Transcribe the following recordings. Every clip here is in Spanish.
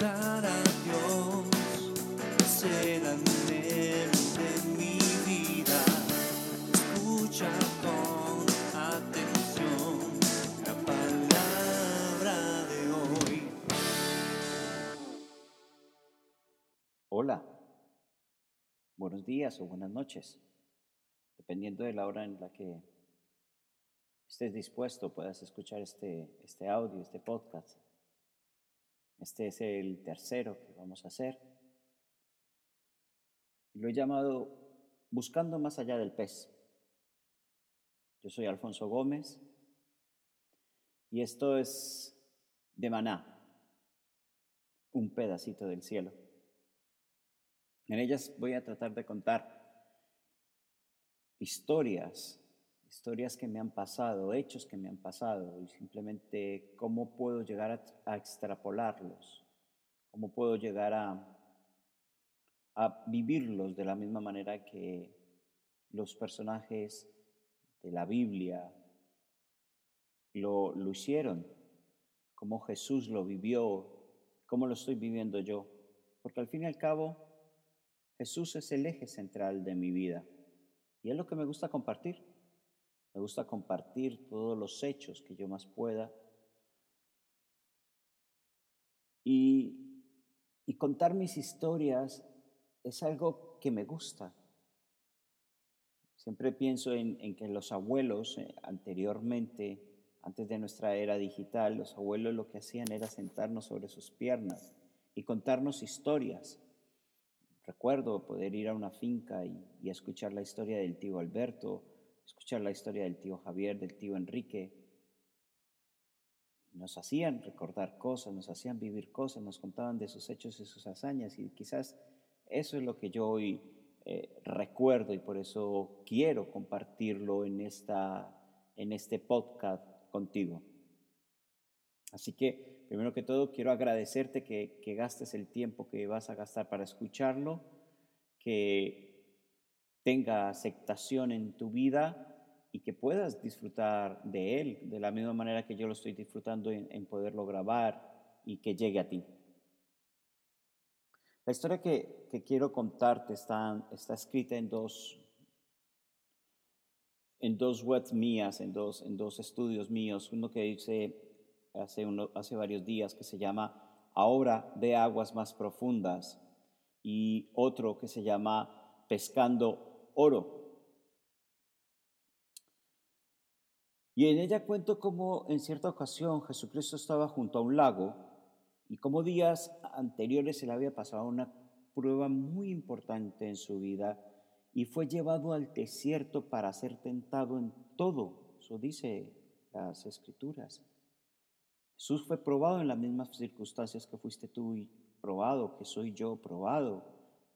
a Dios de mi vida. Escucha con atención la palabra de hoy. Hola, buenos días o buenas noches, dependiendo de la hora en la que estés dispuesto, puedas escuchar este, este audio, este podcast. Este es el tercero que vamos a hacer. Lo he llamado Buscando más allá del pez. Yo soy Alfonso Gómez y esto es de maná, un pedacito del cielo. En ellas voy a tratar de contar historias historias que me han pasado, hechos que me han pasado, y simplemente cómo puedo llegar a, extrapolarlos, cómo puedo llegar a, a vivirlos de la misma manera que los personajes de la Biblia lo, lo hicieron, cómo Jesús lo vivió, cómo lo estoy viviendo yo. Porque al fin y al cabo, Jesús es el eje central de mi vida y es lo que me gusta compartir. Me gusta compartir todos los hechos que yo más pueda. Y, contar mis historias es algo que me gusta. Siempre pienso en, que los abuelos eh, anteriormente, antes de nuestra era digital, los abuelos lo que hacían era sentarnos sobre sus piernas y contarnos historias. Recuerdo poder ir a una finca y escuchar la historia del tío Alberto, escuchar la historia del tío Javier, del tío Enrique. Nos hacían recordar cosas, nos hacían vivir cosas, nos contaban de sus hechos y sus hazañas y quizás eso es lo que yo hoy eh, recuerdo y por eso quiero compartirlo en, esta, en este podcast contigo. Así que, primero que todo, quiero agradecerte que, que gastes el tiempo que vas a gastar para escucharlo, que tenga aceptación en tu vida y que puedas disfrutar de él de la misma manera que yo lo estoy disfrutando en, poderlo grabar y que llegue a ti. La historia que, que quiero contarte está, está escrita en dos, en dos webs mías, en dos, en dos estudios míos. Uno que hice hace, uno, hace varios días que se llama Ahora de aguas más profundas y otro que se llama Pescando oro. Y en ella cuento cómo en cierta ocasión Jesucristo estaba junto a un lago y como días anteriores se le había pasado una prueba muy importante en su vida y fue llevado al desierto para ser tentado en todo. Eso dice las escrituras. Jesús fue probado en las mismas circunstancias que fuiste tú y probado, que soy yo probado.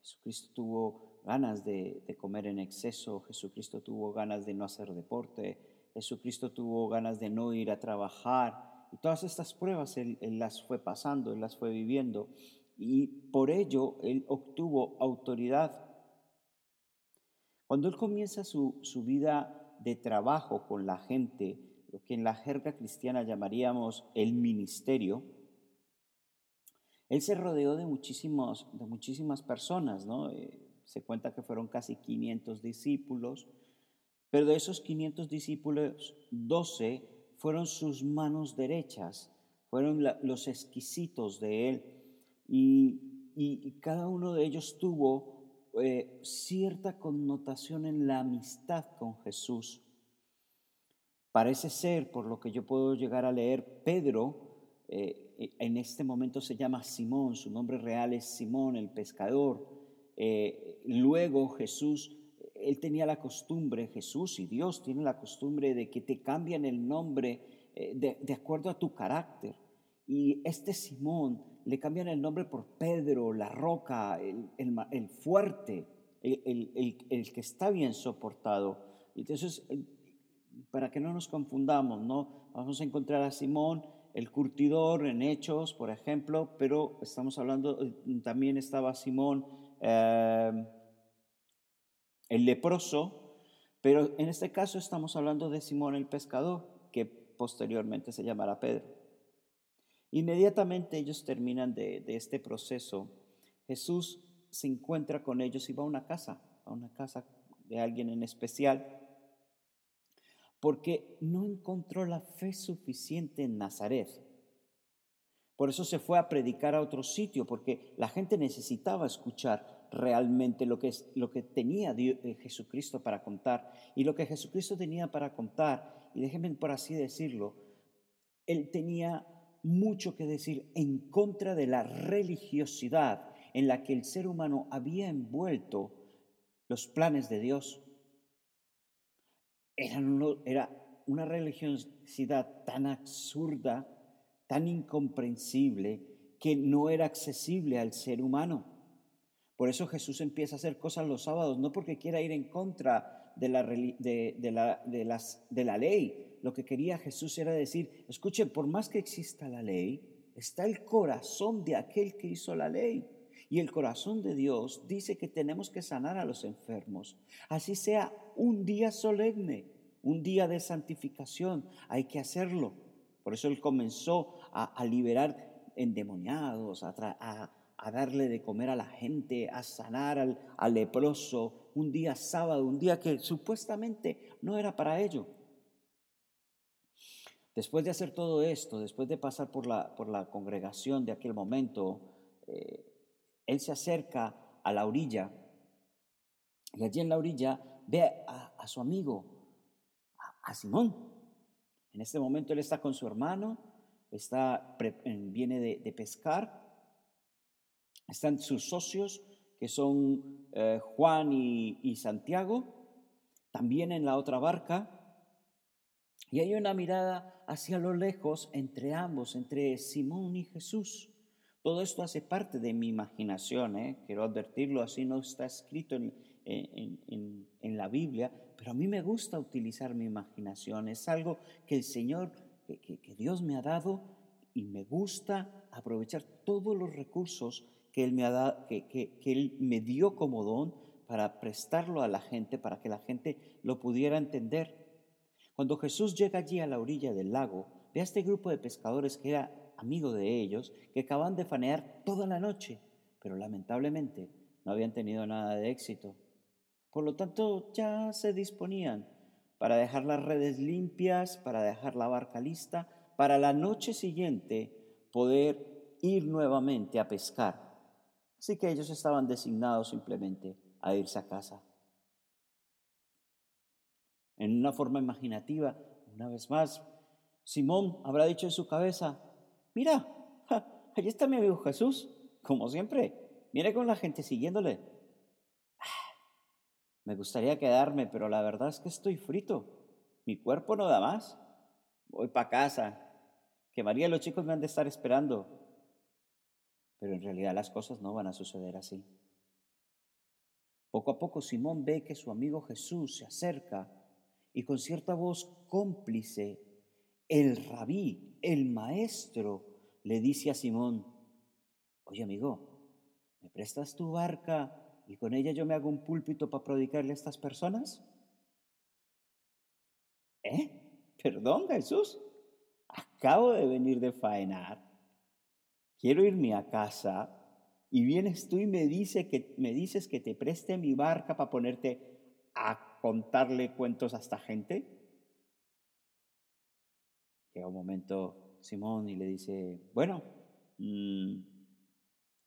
Jesucristo tuvo ganas de, comer en exceso, Jesucristo tuvo ganas de no hacer deporte, Jesucristo tuvo ganas de no ir a trabajar. Y todas estas pruebas él, las fue pasando, él las fue viviendo. Y por ello él obtuvo autoridad. Cuando él comienza su, su vida de trabajo con la gente, lo que en la jerga cristiana llamaríamos el ministerio, él se rodeó de, muchísimos, de muchísimas personas, ¿no? Eh, se cuenta que fueron casi 500 discípulos, pero de esos 500 discípulos, 12 fueron sus manos derechas, fueron los exquisitos de él, y, cada uno de ellos tuvo eh, cierta connotación en la amistad con Jesús. Parece ser, por lo que yo puedo llegar a leer, Pedro eh, en este momento se llama Simón, su nombre real es Simón el pescador. Eh, luego Jesús, él tenía la costumbre, Jesús y Dios tienen la costumbre de que te cambian el nombre eh, de, acuerdo a tu carácter. Y este Simón le cambian el nombre por Pedro, la roca, el, fuerte, el, que está bien soportado. Entonces, eh, para que no nos confundamos, ¿no? Vamos a encontrar a Simón, el curtidor en Hechos, por ejemplo, pero estamos hablando, también estaba Simón, Em, el leproso, pero en este caso estamos hablando de Simón el pescador, que posteriormente se llamará Pedro. Inmediatamente ellos terminan de, de este proceso. Jesús se encuentra con ellos y va a una casa, a una casa de alguien en especial, porque no encontró la fe suficiente en Nazaret. Por eso se fue a predicar a otro sitio, porque la gente necesitaba escuchar realmente lo que, lo que tenía eh, Jesucristo para contar. Y lo que Jesucristo tenía para contar, y déjenme por así decirlo, él tenía mucho que decir en contra de la religiosidad en la que el ser humano había envuelto los planes de Dios. Era una religiosidad tan absurda, tan incomprensible, que no era accesible al ser humano. Por eso Jesús empieza a hacer cosas los sábados, no porque quiera ir en contra de la, de, la, de, las, de la ley. Lo que quería Jesús era decir, escuchen, por más que exista la ley, está el corazón de aquel que hizo la ley. Y el corazón de Dios dice que tenemos que sanar a los enfermos. Así sea un día solemne, un día de santificación, hay que hacerlo. Por eso Él comenzó a, liberar endemoniados, a, darle de comer a la gente, a sanar al, leproso, un día sábado, un día que supuestamente no era para ello. Después de hacer todo esto, después de pasar por la, por la congregación de aquel momento, eh, él se acerca a la orilla y allí en la orilla ve a, su amigo, a, Simón. En este momento él está con su hermano, está, viene de, pescar, están sus socios que son eh, Juan y, Santiago, también en la otra barca. Y hay una mirada hacia lo lejos entre ambos, entre Simón y Jesús. Todo esto hace parte de mi imaginación, ¿eh? quiero advertirlo, así no está escrito en, en, la Biblia, pero a mí me gusta utilizar mi imaginación, es algo que el Señor, que, Dios me ha dado y me gusta aprovechar todos los recursos que Él me, ha dado, que Él me dio como don para prestarlo a la gente, para que la gente lo pudiera entender. Cuando Jesús llega allí a la orilla del lago, ve a este grupo de pescadores que era amigo de ellos, que acaban de fanear toda la noche, pero lamentablemente no habían tenido nada de éxito. Por lo tanto, ya se disponían para dejar las redes limpias, para dejar la barca lista, para la noche siguiente poder ir nuevamente a pescar. Así que ellos estaban designados simplemente a irse a casa. En una forma imaginativa, una vez más, Simón habrá dicho en su cabeza, mira, allí está mi amigo Jesús, como siempre. Mire con la gente siguiéndole. Me gustaría quedarme, pero la verdad es que estoy frito. Mi cuerpo no da más. Voy para casa, que María y los chicos me han de estar esperando. Pero en realidad las cosas no van a suceder así. Poco a poco Simón ve que su amigo Jesús se acerca y con cierta voz cómplice el rabí, el maestro, le dice a Simón, oye amigo, ¿me prestas tu barca y con ella yo me hago un púlpito para predicarle a estas personas? ¿Eh? Perdón, Jesús. Acabo de venir de faenar. Quiero irme a casa y vienes tú y me, dice que, me dices que te preste mi barca para ponerte a contarle cuentos a esta gente. Llega un momento Simón y le dice, bueno, mm,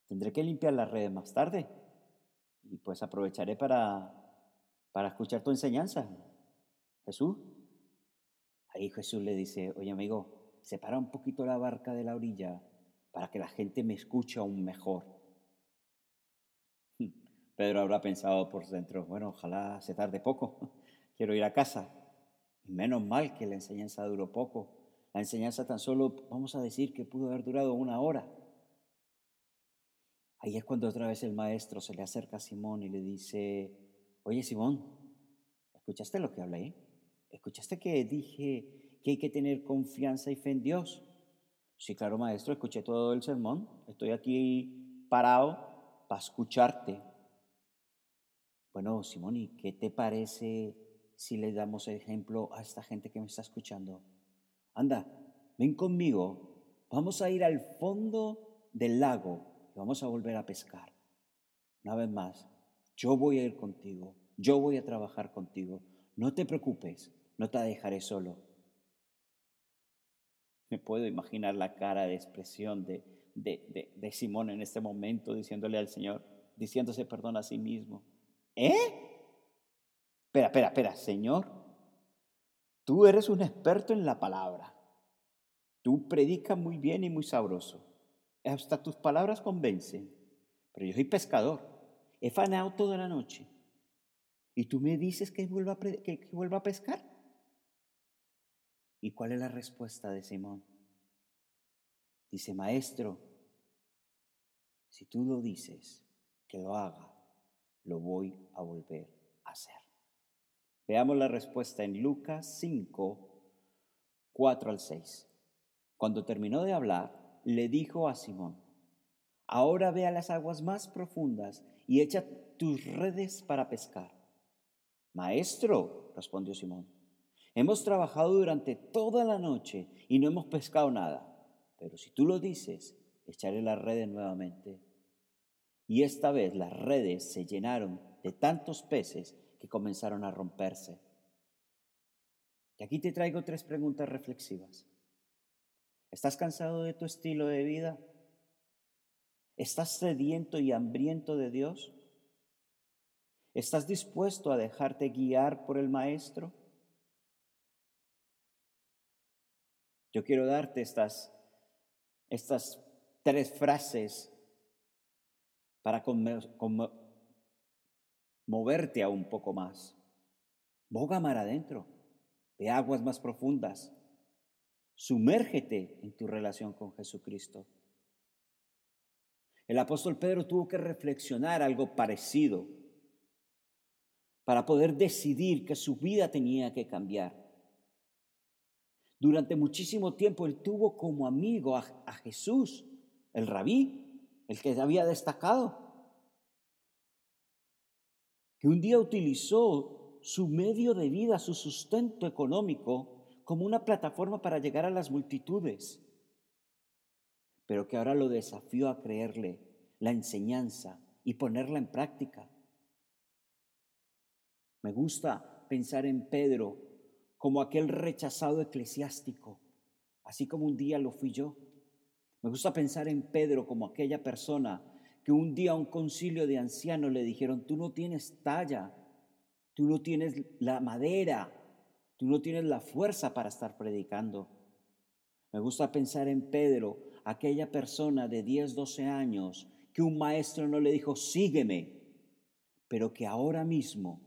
tendré que limpiar las redes más tarde y pues aprovecharé para, para escuchar tu enseñanza. Jesús. Ahí Jesús le dice, oye amigo, separa un poquito la barca de la orilla para que la gente me escuche aún mejor. Pedro habrá pensado por dentro, bueno, ojalá se tarde poco, quiero ir a casa. Menos mal que la enseñanza duró poco, la enseñanza tan solo, vamos a decir, que pudo haber durado una hora. Ahí es cuando otra vez el maestro se le acerca a Simón y le dice, oye Simón, ¿escuchaste lo que hablé? ¿Escuchaste que dije que hay que tener confianza y fe en Dios? Sí, claro, maestro, escuché todo el sermón. Estoy aquí parado para escucharte. Bueno, Simón, ¿y qué te parece si le damos ejemplo a esta gente que me está escuchando? anda, ven conmigo vamos a ir al fondo del lago vamos a volver a pescar. Una vez más, yo voy a ir contigo, yo voy a trabajar contigo. No te preocupes, no te dejaré solo. Me puedo imaginar la cara de expresión de, de, de, Simón en este momento diciéndole al Señor, diciéndose perdón a sí mismo. ¿Eh? Espera, espera, espera, Señor, tú eres un experto en la palabra. Tú predicas muy bien y muy sabroso. Hasta tus palabras convencen. Pero yo soy pescador. He fanado toda la noche. ¿Y tú me dices que vuelva a, pescar? ¿Y cuál es la respuesta de Simón? Dice, maestro, si tú lo dices, que lo haga, lo voy a volver a hacer. Veamos la respuesta en Lucas 5, 4 al 6. Cuando terminó de hablar, le dijo a Simón, ahora ve a las aguas más profundas y echa tus redes para pescar. Maestro, respondió Simón, hemos trabajado durante toda la noche y no hemos pescado nada, pero si tú lo dices, echaré las redes nuevamente. Y esta vez las redes se llenaron de tantos peces que comenzaron a romperse. Y aquí te traigo tres preguntas reflexivas. ¿Estás cansado de tu estilo de vida? ¿Estás sediento y hambriento de Dios? ¿Estás dispuesto a dejarte guiar por el Maestro? Yo quiero darte estas, estas tres frases para moverte a un poco más. Boga mar adentro, de aguas más profundas. Sumérgete en tu relación con Jesucristo. El apóstol Pedro tuvo que reflexionar algo parecido para poder decidir que su vida tenía que cambiar. Durante muchísimo tiempo él tuvo como amigo a, Jesús, el rabí, el que había destacado, que un día utilizó su medio de vida, su sustento económico, como una plataforma para llegar a las multitudes, pero que ahora lo desafió a creerle la enseñanza y ponerla en práctica. Me gusta pensar en Pedro como aquel rechazado eclesiástico, así como un día lo fui yo. Me gusta pensar en Pedro como aquella persona que un día a un concilio de ancianos le dijeron, tú no tienes talla, tú no tienes la madera, tú no tienes la fuerza para estar predicando. Me gusta pensar en Pedro, aquella persona de 10, 12 años, que un maestro no le dijo, sígueme, pero que ahora mismo,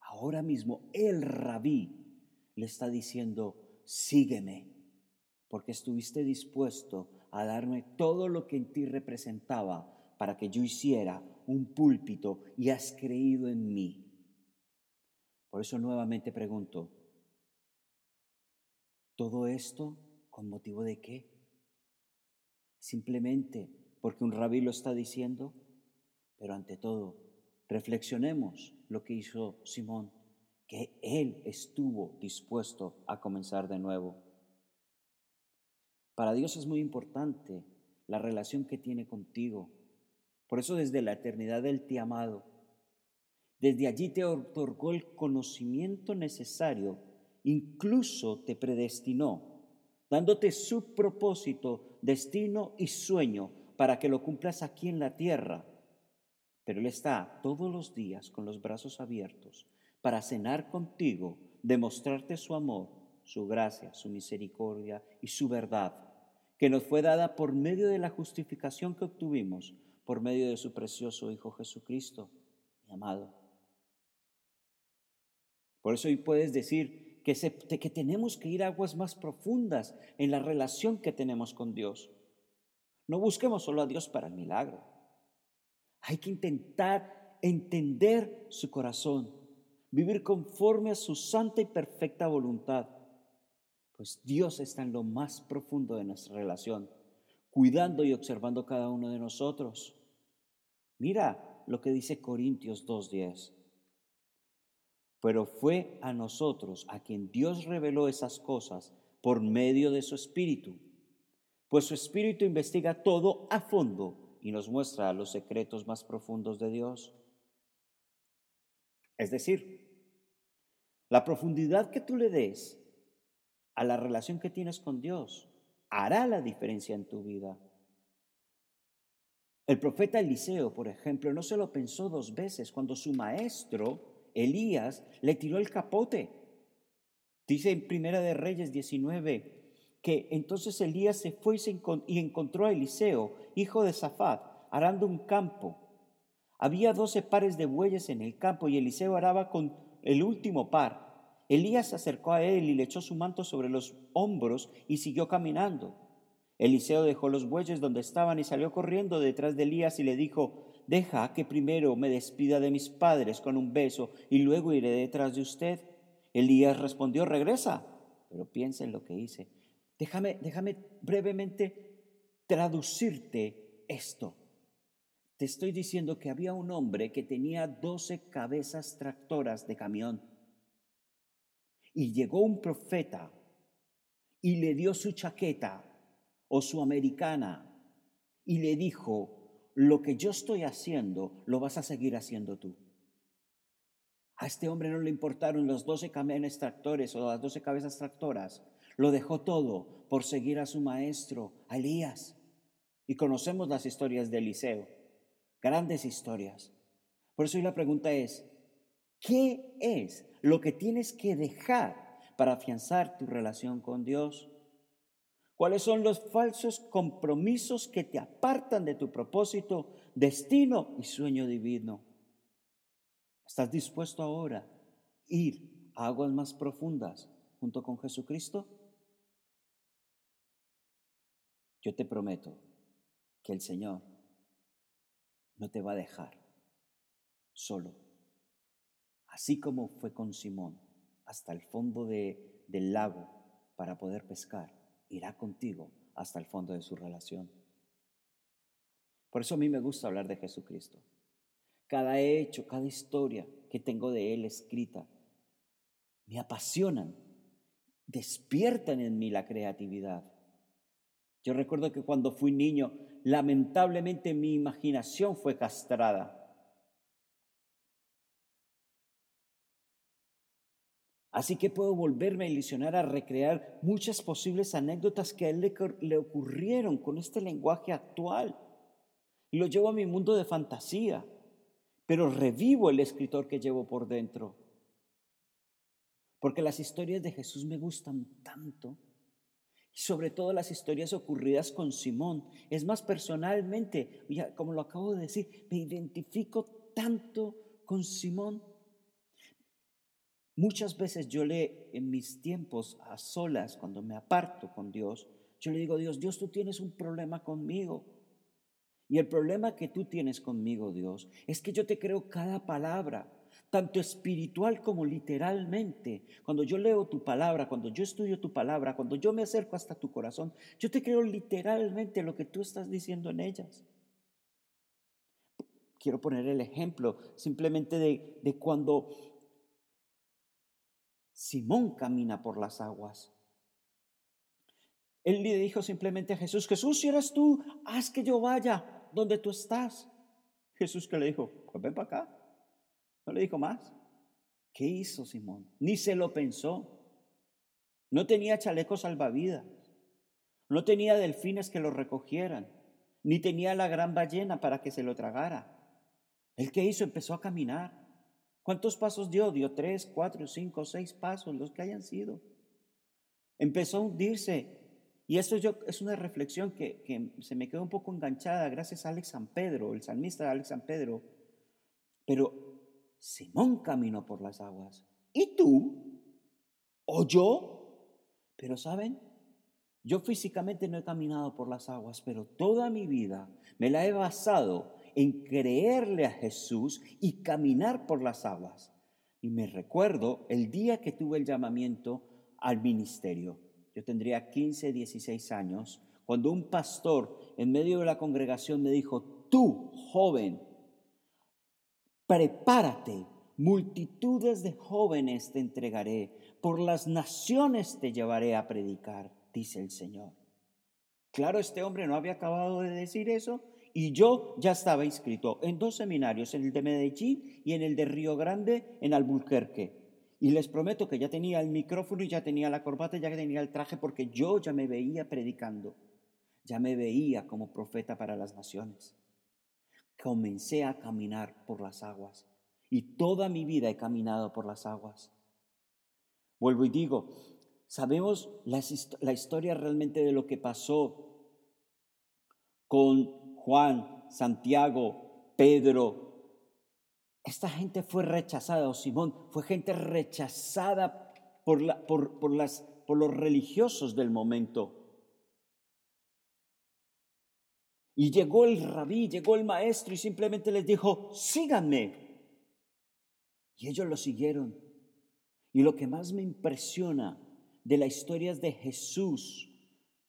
ahora mismo el rabí le está diciendo, sígueme, porque estuviste dispuesto a darme todo lo que en ti representaba para que yo hiciera un púlpito y has creído en mí. Por eso nuevamente pregunto, ¿todo esto con motivo de qué? Simplemente porque un rabí lo está diciendo, pero ante todo, reflexionemos lo que hizo Simón, que él estuvo dispuesto a comenzar de nuevo. Para Dios es muy importante la relación que tiene contigo. Por eso desde la eternidad Él te ha amado. Desde allí te otorgó el conocimiento necesario, incluso te predestinó, dándote su propósito, destino y sueño para que lo cumplas aquí en la tierra. Pero Él está todos los días con los brazos abiertos para cenar contigo, demostrarte su amor su gracia, su misericordia y su verdad, que nos fue dada por medio de la justificación que obtuvimos por medio de su precioso Hijo Jesucristo, mi amado. Por eso hoy puedes decir que, tenemos que ir a aguas más profundas en la relación que tenemos con Dios. No busquemos solo a Dios para el milagro. Hay que intentar entender su corazón, vivir conforme a su santa y perfecta voluntad pues Dios está en lo más profundo de nuestra relación, cuidando y observando cada uno de nosotros. Mira lo que dice Corintios 2.10. Pero fue a nosotros a quien Dios reveló esas cosas por medio de su Espíritu. pues su espíritu investiga todo a fondo y nos muestra los secretos más profundos de Dios. Es decir, la profundidad que tú le des a la relación que tienes con Dios hará la diferencia en tu vida. El profeta Eliseo, por ejemplo, no se lo pensó dos veces cuando su maestro, Elías, le tiró el capote. Dice en Primera de Reyes 19 que entonces Elías se fue y encontró a Eliseo, hijo de Safat, arando un campo. Había doce pares de bueyes en el campo y Eliseo araba con el último par. Elías se acercó a él y le echó su manto sobre los hombros y siguió caminando. Eliseo dejó los bueyes donde estaban y salió corriendo detrás de Elías y le dijo, deja que primero me despida de mis padres con un beso y luego iré detrás de usted. Elías respondió, regresa, pero piensa en lo que hice. Déjame, déjame brevemente traducirte esto. Te estoy diciendo que había un hombre que tenía doce cabezas tractoras de camión. Y llegó un profeta y le dio su chaqueta o su americana y le dijo, lo que yo estoy haciendo, lo vas a seguir haciendo tú. A este hombre no le importaron los doce camiones tractores o las doce cabezas tractoras. Lo dejó todo por seguir a su maestro, a Elías. Y conocemos las historias de Eliseo grandes historias. Por eso hoy la pregunta es, ¿qué es lo que tienes que dejar para afianzar tu relación con Dios? ¿Cuáles son los falsos compromisos que te apartan de tu propósito, destino y sueño divino? ¿Estás dispuesto ahora a ir a aguas más profundas junto con Jesucristo? Yo te prometo que el Señor no te va a dejar solo. Así como fue con Simón hasta el fondo de, del lago para poder pescar, irá contigo hasta el fondo de su relación. Por eso a mí me gusta hablar de Jesucristo. Cada hecho, cada historia que tengo de Él escrita, me apasionan, despiertan en mí la creatividad. Yo recuerdo que cuando fui niño lamentablemente mi imaginación fue castrada. Así que puedo volverme a ilusionar a recrear muchas posibles anécdotas que a él le, ocurrieron con este lenguaje actual. Y lo llevo a mi mundo de fantasía, pero revivo el escritor que llevo por dentro. Porque las historias de Jesús me gustan tanto sobre todo las historias ocurridas con Simón. Es más, personalmente, como lo acabo de decir, me identifico tanto con Simón. Muchas veces yo le, en mis tiempos a solas, cuando me aparto con Dios, yo le digo, Dios, Dios, tú tienes un problema conmigo. Y el problema que tú tienes conmigo, Dios, es que yo te creo cada palabra tanto espiritual como literalmente. Cuando yo leo tu palabra, cuando yo estudio tu palabra, cuando yo me acerco hasta tu corazón, yo te creo literalmente lo que tú estás diciendo en ellas. Quiero poner el ejemplo simplemente de, de cuando Simón camina por las aguas. Él le dijo simplemente a Jesús, Jesús, si eres tú, haz que yo vaya donde tú estás. Jesús que le dijo, pues ven para acá. No le dijo más. ¿Qué hizo Simón? Ni se lo pensó. No tenía chalecos salvavidas. No tenía delfines que lo recogieran. Ni tenía la gran ballena para que se lo tragara. ¿El qué hizo? Empezó a caminar. ¿Cuántos pasos dio? Dio tres, cuatro, cinco, seis pasos, los que hayan sido. Empezó a hundirse. Y esto yo, es una reflexión que, que se me quedó un poco enganchada gracias a Alex San Pedro, el salmista de Alex San Pedro. Pero Simón caminó por las aguas. ¿Y tú? ¿O yo? Pero saben, yo físicamente no he caminado por las aguas, pero toda mi vida me la he basado en creerle a Jesús y caminar por las aguas. Y me recuerdo el día que tuve el llamamiento al ministerio. Yo tendría 15, 16 años, cuando un pastor en medio de la congregación me dijo, tú, joven, prepárate, multitudes de jóvenes te entregaré, por las naciones te llevaré a predicar, dice el Señor. Claro, este hombre no había acabado de decir eso y yo ya estaba inscrito en dos seminarios, en el de Medellín y en el de Río Grande, en Albuquerque. Y les prometo que ya tenía el micrófono y ya tenía la corbata, ya tenía el traje, porque yo ya me veía predicando, ya me veía como profeta para las naciones. Comencé a caminar por las aguas y toda mi vida he caminado por las aguas. Vuelvo y digo, sabemos la historia realmente de lo que pasó con Juan, Santiago, Pedro, esta gente fue rechazada, o Simón, fue gente rechazada por, la, por, por, las, por los religiosos del momento. Y llegó el rabí, llegó el maestro y simplemente les dijo, síganme. Y ellos lo siguieron. Y lo que más me impresiona de la historia de Jesús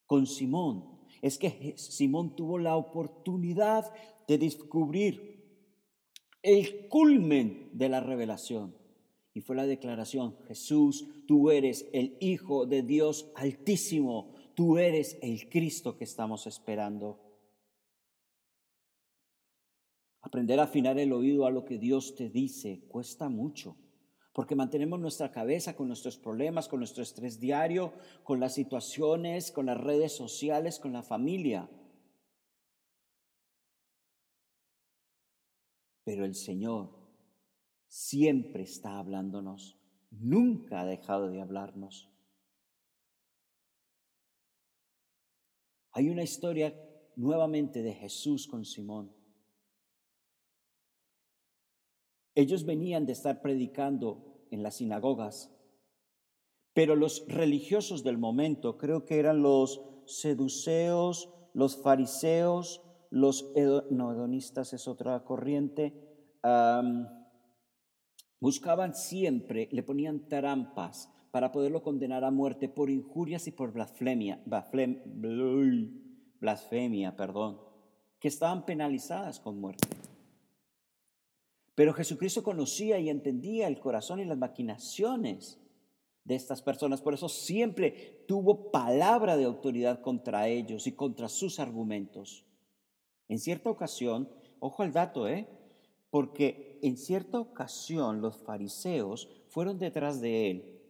con Simón es que Simón tuvo la oportunidad de descubrir el culmen de la revelación. Y fue la declaración, Jesús, tú eres el Hijo de Dios altísimo, tú eres el Cristo que estamos esperando. Aprender a afinar el oído a lo que Dios te dice cuesta mucho, porque mantenemos nuestra cabeza con nuestros problemas, con nuestro estrés diario, con las situaciones, con las redes sociales, con la familia. Pero el Señor siempre está hablándonos, nunca ha dejado de hablarnos. Hay una historia nuevamente de Jesús con Simón. Ellos venían de estar predicando en las sinagogas, pero los religiosos del momento, creo que eran los seduceos, los fariseos, los no, hedonistas es otra corriente, buscaban siempre, le ponían trampas para poderlo condenar a muerte por injurias y por blasfemia, blasfemia, perdón, que estaban penalizadas con muerte. Pero Jesucristo conocía y entendía el corazón y las maquinaciones de estas personas, por eso siempre tuvo palabra de autoridad contra ellos y contra sus argumentos. En cierta ocasión, ojo al dato, ¿eh? Porque en cierta ocasión los fariseos fueron detrás de él.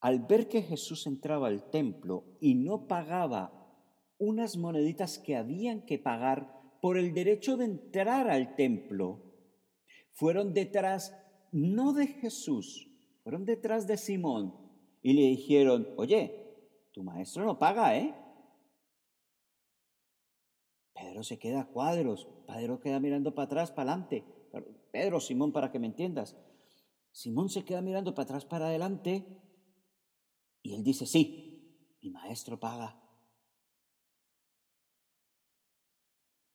Al ver que Jesús entraba al templo y no pagaba unas moneditas que habían que pagar por el derecho de entrar al templo, fueron detrás no de Jesús, fueron detrás de Simón y le dijeron, oye, tu maestro no paga, ¿eh? Pedro se queda a cuadros, Pedro queda mirando para atrás, para adelante. Pedro, Simón, para que me entiendas. Simón se queda mirando para atrás, para adelante, y él dice, sí, mi maestro paga.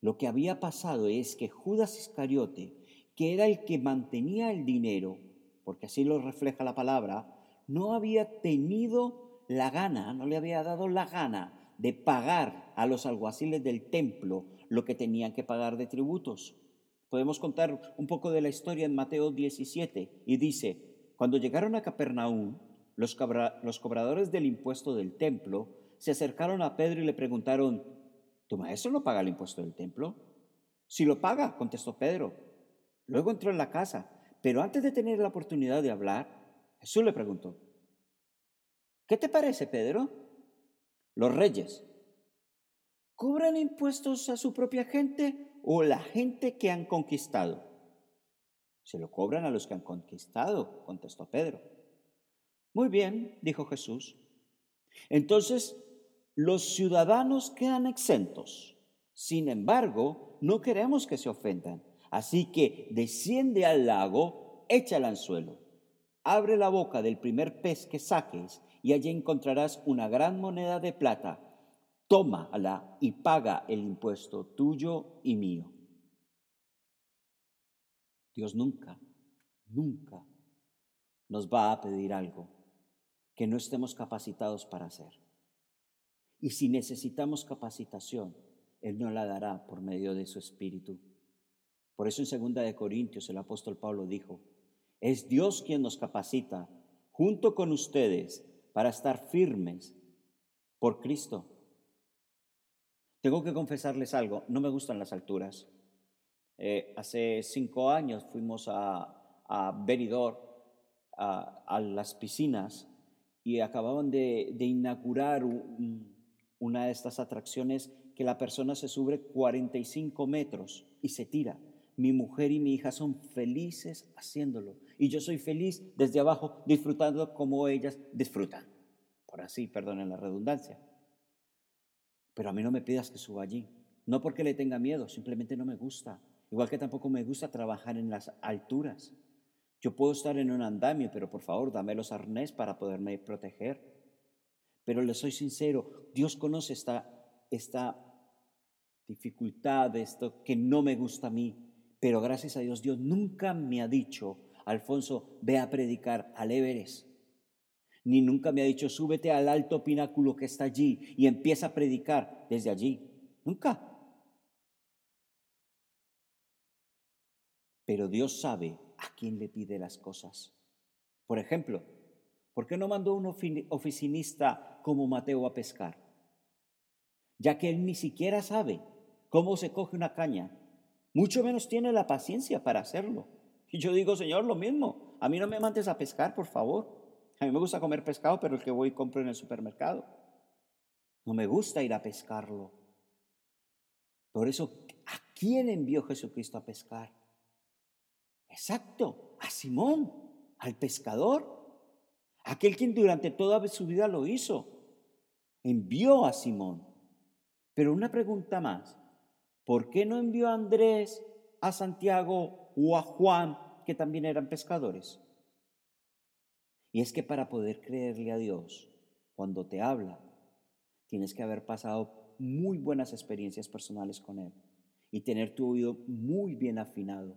Lo que había pasado es que Judas Iscariote, que era el que mantenía el dinero, porque así lo refleja la palabra, no había tenido la gana, no le había dado la gana de pagar a los alguaciles del templo lo que tenían que pagar de tributos. Podemos contar un poco de la historia en Mateo 17 y dice, cuando llegaron a Capernaum, los, los cobradores del impuesto del templo se acercaron a Pedro y le preguntaron, ¿tu maestro no paga el impuesto del templo? Si lo paga, contestó Pedro. Luego entró en la casa, pero antes de tener la oportunidad de hablar, Jesús le preguntó, ¿qué te parece, Pedro? Los reyes, ¿cobran impuestos a su propia gente o la gente que han conquistado? Se lo cobran a los que han conquistado, contestó Pedro. Muy bien, dijo Jesús. Entonces, los ciudadanos quedan exentos. Sin embargo, no queremos que se ofendan. Así que desciende al lago, echa el anzuelo, abre la boca del primer pez que saques y allí encontrarás una gran moneda de plata. Tómala y paga el impuesto tuyo y mío. Dios nunca, nunca nos va a pedir algo que no estemos capacitados para hacer. Y si necesitamos capacitación, Él nos la dará por medio de su Espíritu. Por eso en segunda de Corintios el apóstol Pablo dijo, es Dios quien nos capacita junto con ustedes para estar firmes por Cristo. Tengo que confesarles algo, no me gustan las alturas. Eh, hace cinco años fuimos a, a Benidorm, a, las piscinas, y acababan de, inaugurar un, una de estas atracciones que la persona se sube 45 metros y se tira. Mi mujer y mi hija son felices haciéndolo. Y yo soy feliz desde abajo disfrutando como ellas disfrutan. Por así, perdonen la redundancia. Pero a mí no me pidas que suba allí. No porque le tenga miedo, simplemente no me gusta. Igual que tampoco me gusta trabajar en las alturas. Yo puedo estar en un andamio, pero por favor, dame los arnés para poderme proteger. Pero le soy sincero, Dios conoce esta, esta dificultad, esto que no me gusta a mí. Pero gracias a Dios, Dios nunca me ha dicho, Alfonso, ve a predicar al Everest ni nunca me ha dicho, súbete al alto pináculo que está allí y empieza a predicar desde allí. Nunca. Pero Dios sabe a quién le pide las cosas. Por ejemplo, ¿por qué no mandó un oficinista como Mateo a pescar? Ya que él ni siquiera sabe cómo se coge una caña, mucho menos tiene la paciencia para hacerlo. Y yo digo, Señor, lo mismo, a mí no me mandes a pescar, por favor. A mí me gusta comer pescado, pero el que voy y compro en el supermercado. No me gusta ir a pescarlo. Por eso, ¿a quién envió Jesucristo a pescar? Exacto, a Simón, al pescador, aquel quien durante toda su vida lo hizo. Envió a Simón. Pero una pregunta más, ¿por qué no envió a Andrés, a Santiago o a Juan, que también eran pescadores? Y es que para poder creerle a Dios, cuando te habla, tienes que haber pasado muy buenas experiencias personales con Él y tener tu oído muy bien afinado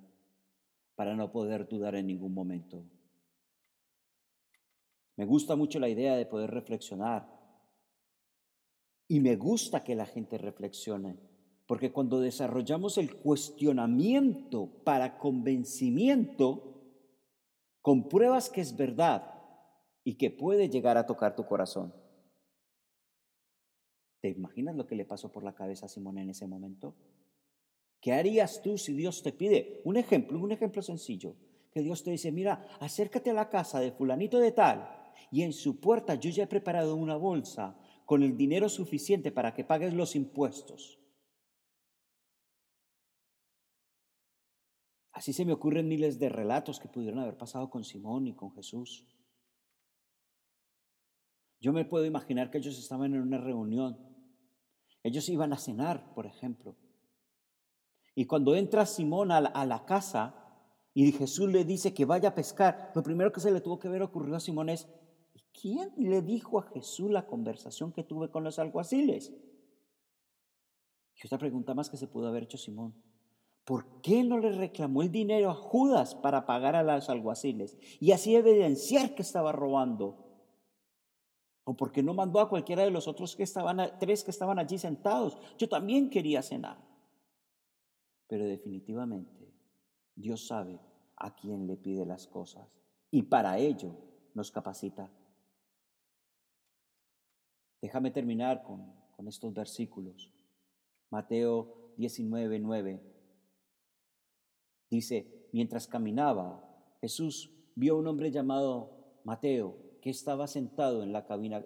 para no poder dudar en ningún momento. Me gusta mucho la idea de poder reflexionar y me gusta que la gente reflexione, porque cuando desarrollamos el cuestionamiento para convencimiento, compruebas que es verdad y que puede llegar a tocar tu corazón. ¿Te imaginas lo que le pasó por la cabeza a Simón en ese momento? ¿Qué harías tú si Dios te pide? Un ejemplo, un ejemplo sencillo. Que Dios te dice, mira, acércate a la casa de fulanito de tal y en su puerta yo ya he preparado una bolsa con el dinero suficiente para que pagues los impuestos. Así se me ocurren miles de relatos que pudieron haber pasado con Simón y con Jesús. Yo me puedo imaginar que ellos estaban en una reunión. Ellos iban a cenar, por ejemplo. Y cuando entra Simón a la, casa y Jesús le dice que vaya a pescar, lo primero que se le tuvo que ver ocurrido a Simón es, ¿quién le dijo a Jesús la conversación que tuve con los alguaciles? Y otra pregunta más que se pudo haber hecho Simón. ¿Por qué no le reclamó el dinero a Judas para pagar a los alguaciles y así evidenciar que estaba robando? ¿O porque no mandó a cualquiera de los otros que estaban, tres que estaban allí sentados? Yo también quería cenar. Pero definitivamente Dios sabe a quién le pide las cosas y para ello nos capacita. Déjame terminar con, con estos versículos. Mateo 19, 9 dice, mientras caminaba, Jesús vio a un hombre llamado Mateo que estaba sentado en la cabina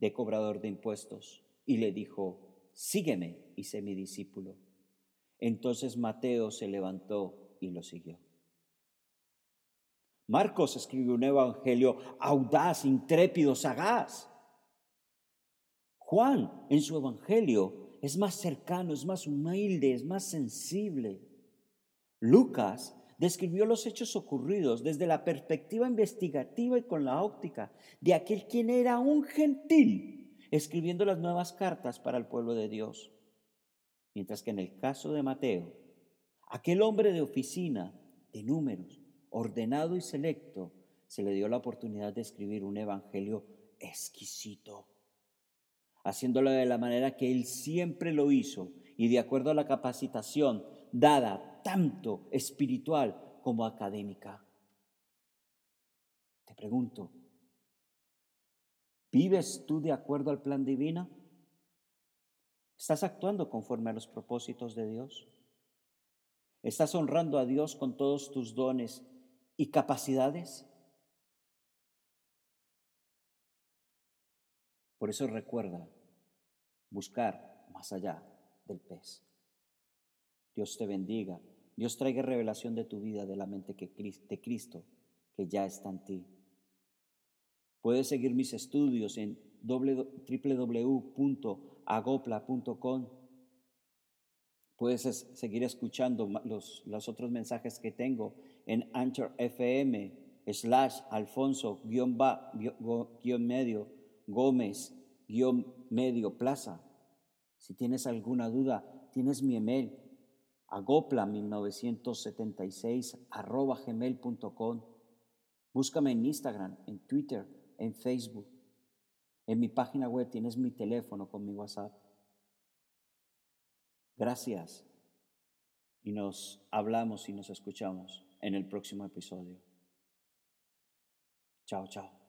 de cobrador de impuestos y le dijo, sígueme y sé mi discípulo. Entonces Mateo se levantó y lo siguió. Marcos escribió un evangelio audaz, intrépido, sagaz. Juan en su evangelio es más cercano, es más humilde, es más sensible. Lucas describió los hechos ocurridos desde la perspectiva investigativa y con la óptica de aquel quien era un gentil, escribiendo las nuevas cartas para el pueblo de Dios. Mientras que en el caso de Mateo, aquel hombre de oficina, de números, ordenado y selecto, se le dio la oportunidad de escribir un evangelio exquisito, haciéndolo de la manera que él siempre lo hizo y de acuerdo a la capacitación dada tanto espiritual como académica. Te pregunto, ¿vives tú de acuerdo al plan divino? ¿Estás actuando conforme a los propósitos de Dios? ¿Estás honrando a Dios con todos tus dones y capacidades? Por eso recuerda buscar más allá del pez. Dios te bendiga. Dios traiga revelación de tu vida de la mente que, de Cristo que ya está en ti. Puedes seguir mis estudios en www.agopla.com. Puedes seguir escuchando los, los otros mensajes que tengo en Anchor FM slash Alfonso guion, medio Gómez medio Plaza. Si tienes alguna duda, tienes mi email agopla1976 arroba gmail.com. Búscame en Instagram, en Twitter, en Facebook. En mi página web tienes mi teléfono con mi WhatsApp. Gracias. Y nos hablamos y nos escuchamos en el próximo episodio. Chao, chao.